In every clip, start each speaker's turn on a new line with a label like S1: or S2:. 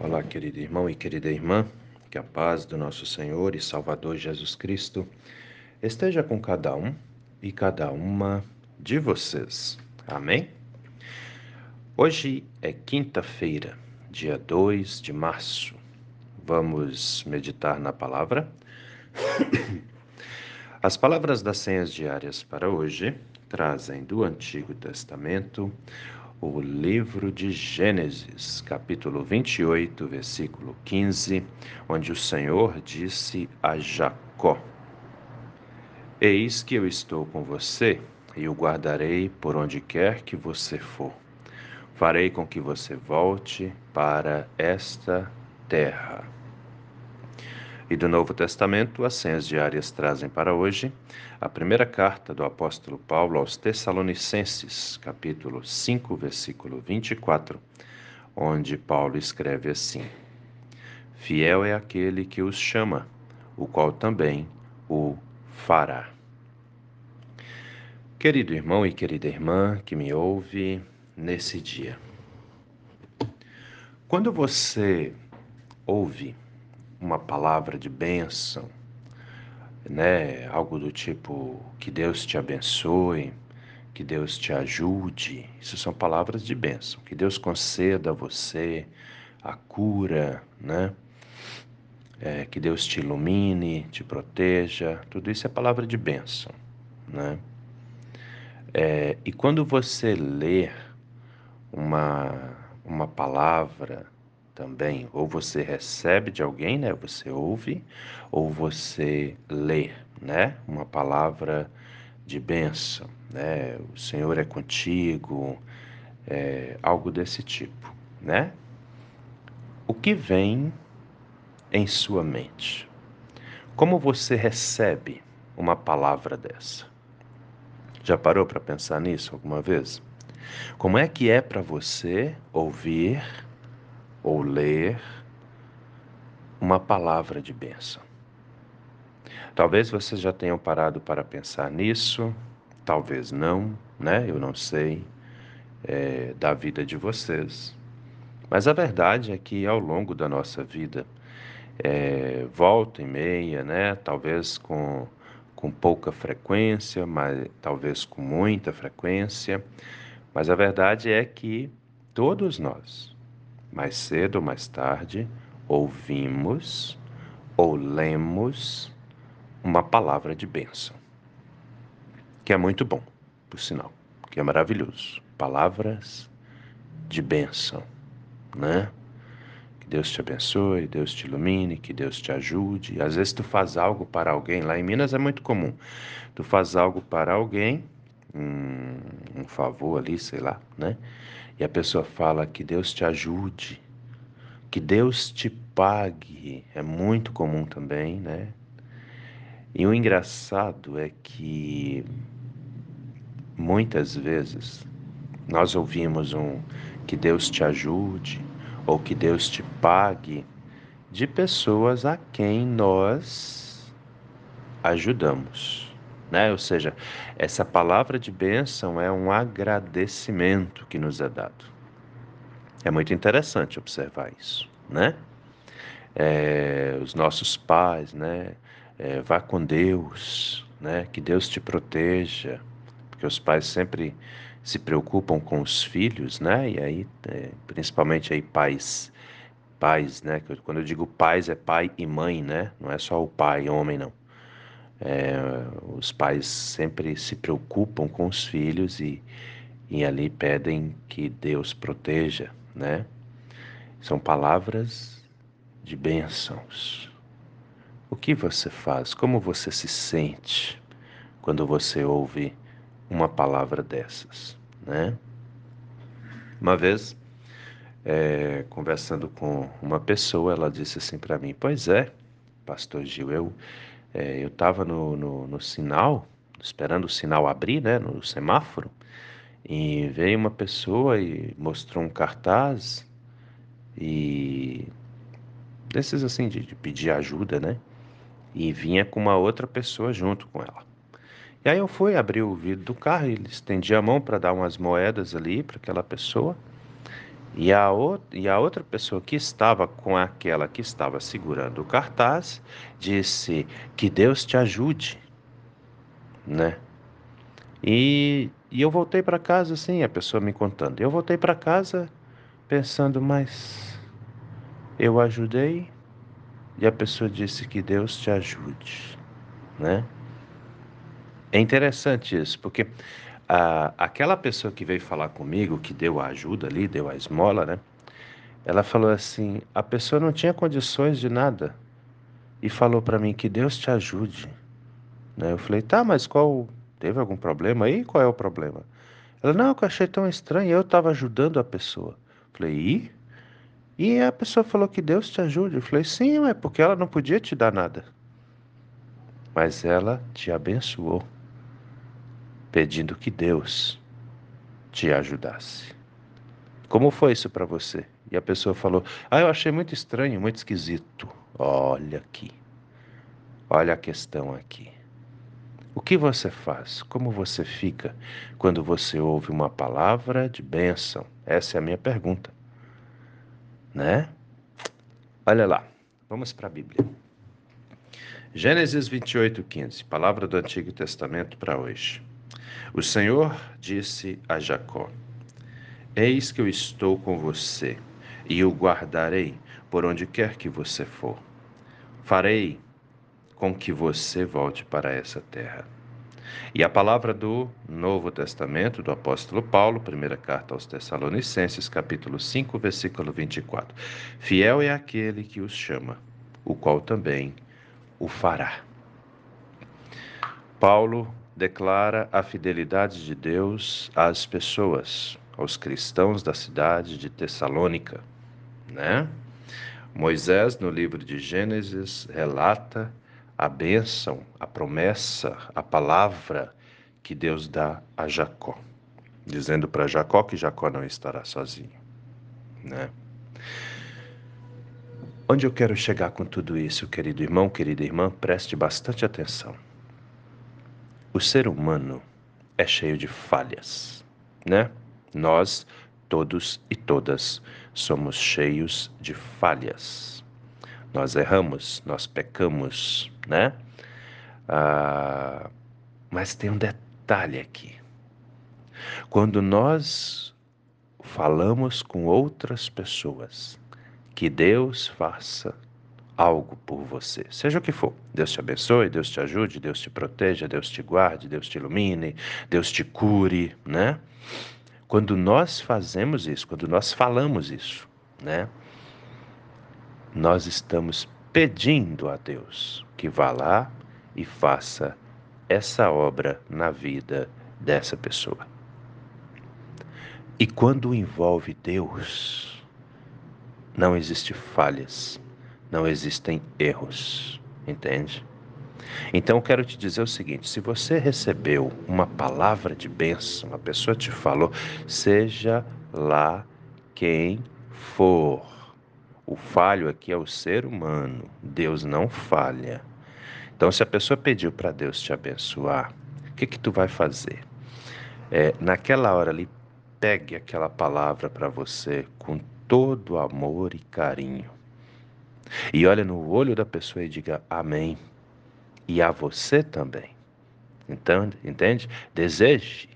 S1: Olá, querido irmão e querida irmã, que a paz do nosso Senhor e Salvador Jesus Cristo esteja com cada um e cada uma de vocês. Amém? Hoje é quinta-feira, dia 2 de março. Vamos meditar na palavra? As palavras das senhas diárias para hoje trazem do Antigo Testamento o livro de Gênesis, capítulo 28, versículo 15, onde o Senhor disse a Jacó: Eis que eu estou com você e o guardarei por onde quer que você for. Farei com que você volte para esta terra. E do Novo Testamento, as senhas diárias trazem para hoje a primeira carta do apóstolo Paulo aos Tessalonicenses, capítulo 5, versículo 24, onde Paulo escreve assim: Fiel é aquele que os chama, o qual também o fará. Querido irmão e querida irmã que me ouve nesse dia, quando você ouve uma palavra de bênção, né? Algo do tipo que Deus te abençoe, que Deus te ajude. Isso são palavras de bênção. Que Deus conceda a você a cura, né? É, que Deus te ilumine, te proteja. Tudo isso é palavra de bênção, né? É, e quando você ler uma, uma palavra também. Ou você recebe de alguém, né? Você ouve, ou você lê, né? Uma palavra de bênção, né? O Senhor é contigo, é, algo desse tipo, né? O que vem em sua mente? Como você recebe uma palavra dessa? Já parou para pensar nisso alguma vez? Como é que é para você ouvir ou ler uma palavra de bênção. Talvez vocês já tenham parado para pensar nisso, talvez não, né? Eu não sei é, da vida de vocês. Mas a verdade é que ao longo da nossa vida, é, volta e meia, né? Talvez com, com pouca frequência, mas talvez com muita frequência. Mas a verdade é que todos nós, mais cedo ou mais tarde, ouvimos ou lemos uma palavra de bênção, que é muito bom, por sinal, que é maravilhoso. Palavras de bênção, né? Que Deus te abençoe, Deus te ilumine, que Deus te ajude. Às vezes tu faz algo para alguém, lá em Minas é muito comum. Tu faz algo para alguém, um, um favor ali, sei lá, né? E a pessoa fala que Deus te ajude, que Deus te pague, é muito comum também, né? E o engraçado é que muitas vezes nós ouvimos um que Deus te ajude ou que Deus te pague de pessoas a quem nós ajudamos né? Ou seja, essa palavra de bênção é um agradecimento que nos é dado. É muito interessante observar isso, né? É, os nossos pais, né? É, vá com Deus, né? Que Deus te proteja, porque os pais sempre se preocupam com os filhos, né? E aí, é, principalmente aí pais, pais, né? Quando eu digo pais é pai e mãe, né? Não é só o pai, homem, não. É, os pais sempre se preocupam com os filhos e, e ali pedem que Deus proteja, né? São palavras de bênçãos. O que você faz? Como você se sente quando você ouve uma palavra dessas, né? Uma vez, é, conversando com uma pessoa, ela disse assim para mim: Pois é, Pastor Gil, eu é, eu estava no, no, no, sinal, esperando o sinal abrir, né, no semáforo, e veio uma pessoa e mostrou um cartaz e desses assim de, de pedir ajuda, né? E vinha com uma outra pessoa junto com ela. E aí eu fui abrir o vidro do carro, e ele estendia a mão para dar umas moedas ali para aquela pessoa. E a, e a outra pessoa que estava com aquela que estava segurando o cartaz disse: Que Deus te ajude, né? E, e eu voltei para casa assim, a pessoa me contando. Eu voltei para casa pensando, mas eu ajudei e a pessoa disse que Deus te ajude, né? É interessante isso, porque a, aquela pessoa que veio falar comigo, que deu a ajuda ali, deu a esmola, né? Ela falou assim: a pessoa não tinha condições de nada e falou para mim que Deus te ajude. Né? Eu falei: tá, mas qual. Teve algum problema aí? Qual é o problema? Ela: não, eu achei tão estranho, eu estava ajudando a pessoa. Eu falei: e? E a pessoa falou que Deus te ajude. Eu falei: sim, é porque ela não podia te dar nada. Mas ela te abençoou pedindo que Deus te ajudasse. Como foi isso para você? E a pessoa falou: Ah, eu achei muito estranho, muito esquisito. Olha aqui. Olha a questão aqui. O que você faz? Como você fica quando você ouve uma palavra de bênção? Essa é a minha pergunta. Né? Olha lá. Vamos para a Bíblia. Gênesis 28, 15. Palavra do Antigo Testamento para hoje. O Senhor disse a Jacó: Eis que eu estou com você e o guardarei por onde quer que você for. Farei com que você volte para essa terra. E a palavra do Novo Testamento, do apóstolo Paulo, primeira carta aos Tessalonicenses, capítulo 5, versículo 24. Fiel é aquele que os chama, o qual também o fará. Paulo declara a fidelidade de Deus às pessoas, aos cristãos da cidade de Tessalônica, né? Moisés, no livro de Gênesis, relata a bênção, a promessa, a palavra que Deus dá a Jacó, dizendo para Jacó que Jacó não estará sozinho, né? Onde eu quero chegar com tudo isso, querido irmão, querida irmã, preste bastante atenção. O ser humano é cheio de falhas, né? Nós, todos e todas, somos cheios de falhas. Nós erramos, nós pecamos, né? Ah, mas tem um detalhe aqui. Quando nós falamos com outras pessoas que Deus faça algo por você, seja o que for. Deus te abençoe, Deus te ajude, Deus te proteja, Deus te guarde, Deus te ilumine, Deus te cure, né? Quando nós fazemos isso, quando nós falamos isso, né? Nós estamos pedindo a Deus que vá lá e faça essa obra na vida dessa pessoa. E quando envolve Deus, não existe falhas, não existem erros, entende? Então eu quero te dizer o seguinte: se você recebeu uma palavra de bênção, a pessoa te falou, seja lá quem for. O falho aqui é o ser humano. Deus não falha. Então, se a pessoa pediu para Deus te abençoar, o que que tu vai fazer? É, naquela hora ali, pegue aquela palavra para você com todo amor e carinho. E olha no olho da pessoa e diga amém. E a você também. Então, entende? Deseje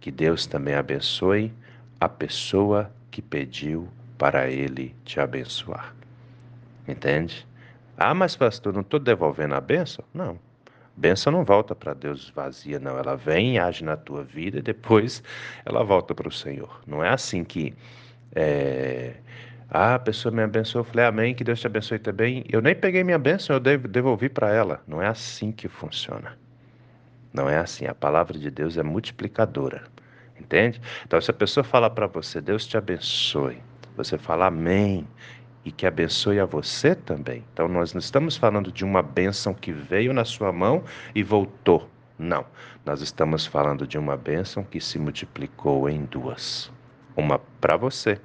S1: que Deus também abençoe a pessoa que pediu para ele te abençoar. Entende? Ah, mas pastor, não estou devolvendo a benção? Não. Benção não volta para Deus vazia, não. Ela vem e age na tua vida e depois ela volta para o Senhor. Não é assim que é, ah, a pessoa me abençoou, eu falei amém, que Deus te abençoe também. Eu nem peguei minha bênção, eu devolvi para ela. Não é assim que funciona. Não é assim. A palavra de Deus é multiplicadora. Entende? Então, se a pessoa falar para você, Deus te abençoe, você fala amém e que abençoe a você também. Então, nós não estamos falando de uma bênção que veio na sua mão e voltou. Não. Nós estamos falando de uma bênção que se multiplicou em duas: uma para você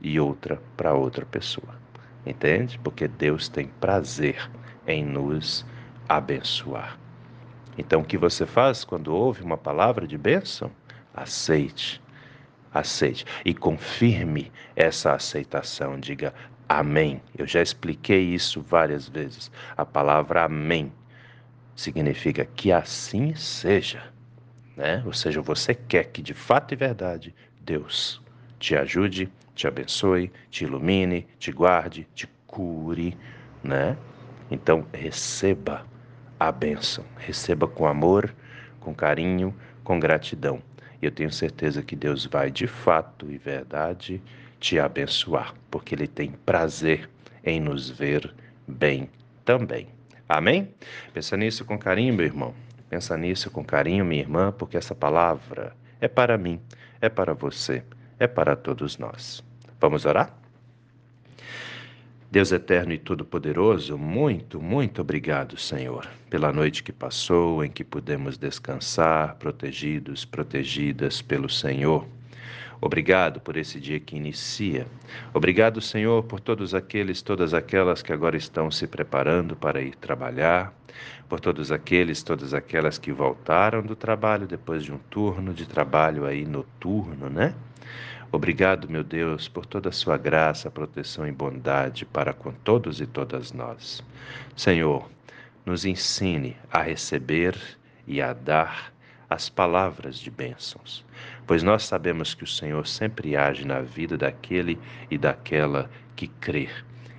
S1: e outra para outra pessoa. Entende? Porque Deus tem prazer em nos abençoar. Então, o que você faz quando ouve uma palavra de bênção? Aceite. aceite e confirme essa aceitação. Diga amém. Eu já expliquei isso várias vezes. A palavra amém significa que assim seja. Né? Ou seja, você quer que de fato e verdade Deus te ajude, te abençoe, te ilumine, te guarde, te cure, né? Então receba a bênção, receba com amor, com carinho, com gratidão. E eu tenho certeza que Deus vai de fato e verdade te abençoar, porque Ele tem prazer em nos ver bem também. Amém? Pensa nisso com carinho, meu irmão. Pensa nisso com carinho, minha irmã, porque essa palavra é para mim, é para você, é para todos nós. Vamos orar? Deus eterno e todo-poderoso, muito, muito obrigado, Senhor, pela noite que passou, em que pudemos descansar, protegidos, protegidas pelo Senhor. Obrigado por esse dia que inicia. Obrigado, Senhor, por todos aqueles, todas aquelas que agora estão se preparando para ir trabalhar, por todos aqueles, todas aquelas que voltaram do trabalho depois de um turno de trabalho aí noturno, né? Obrigado, meu Deus, por toda a sua graça, proteção e bondade para com todos e todas nós. Senhor, nos ensine a receber e a dar as palavras de bênçãos, pois nós sabemos que o Senhor sempre age na vida daquele e daquela que crê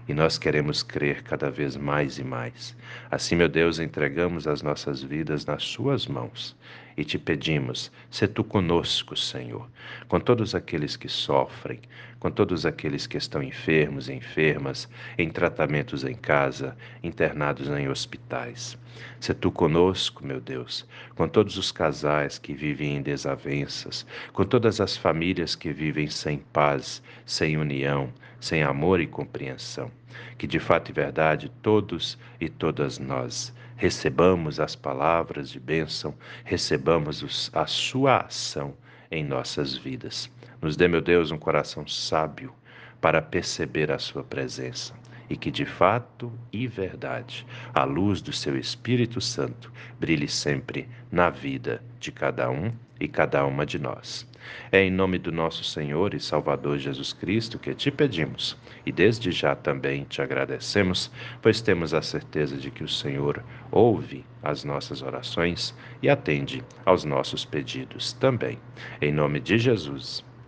S1: e nós queremos crer cada vez mais e mais. Assim, meu Deus, entregamos as nossas vidas nas Suas mãos e te pedimos, se tu conosco, Senhor, com todos aqueles que sofrem, com todos aqueles que estão enfermos e enfermas, em tratamentos em casa, internados em hospitais. Se tu conosco, meu Deus, com todos os casais que vivem em desavenças, com todas as famílias que vivem sem paz, sem união, sem amor e compreensão. Que de fato e verdade todos e todas nós recebamos as palavras de bênção, recebamos a sua ação em nossas vidas. Nos dê, meu Deus, um coração sábio para perceber a sua presença e que de fato e verdade a luz do seu Espírito Santo brilhe sempre na vida de cada um e cada uma de nós. É em nome do nosso Senhor e Salvador Jesus Cristo que te pedimos e desde já também te agradecemos, pois temos a certeza de que o Senhor ouve as nossas orações e atende aos nossos pedidos também. Em nome de Jesus.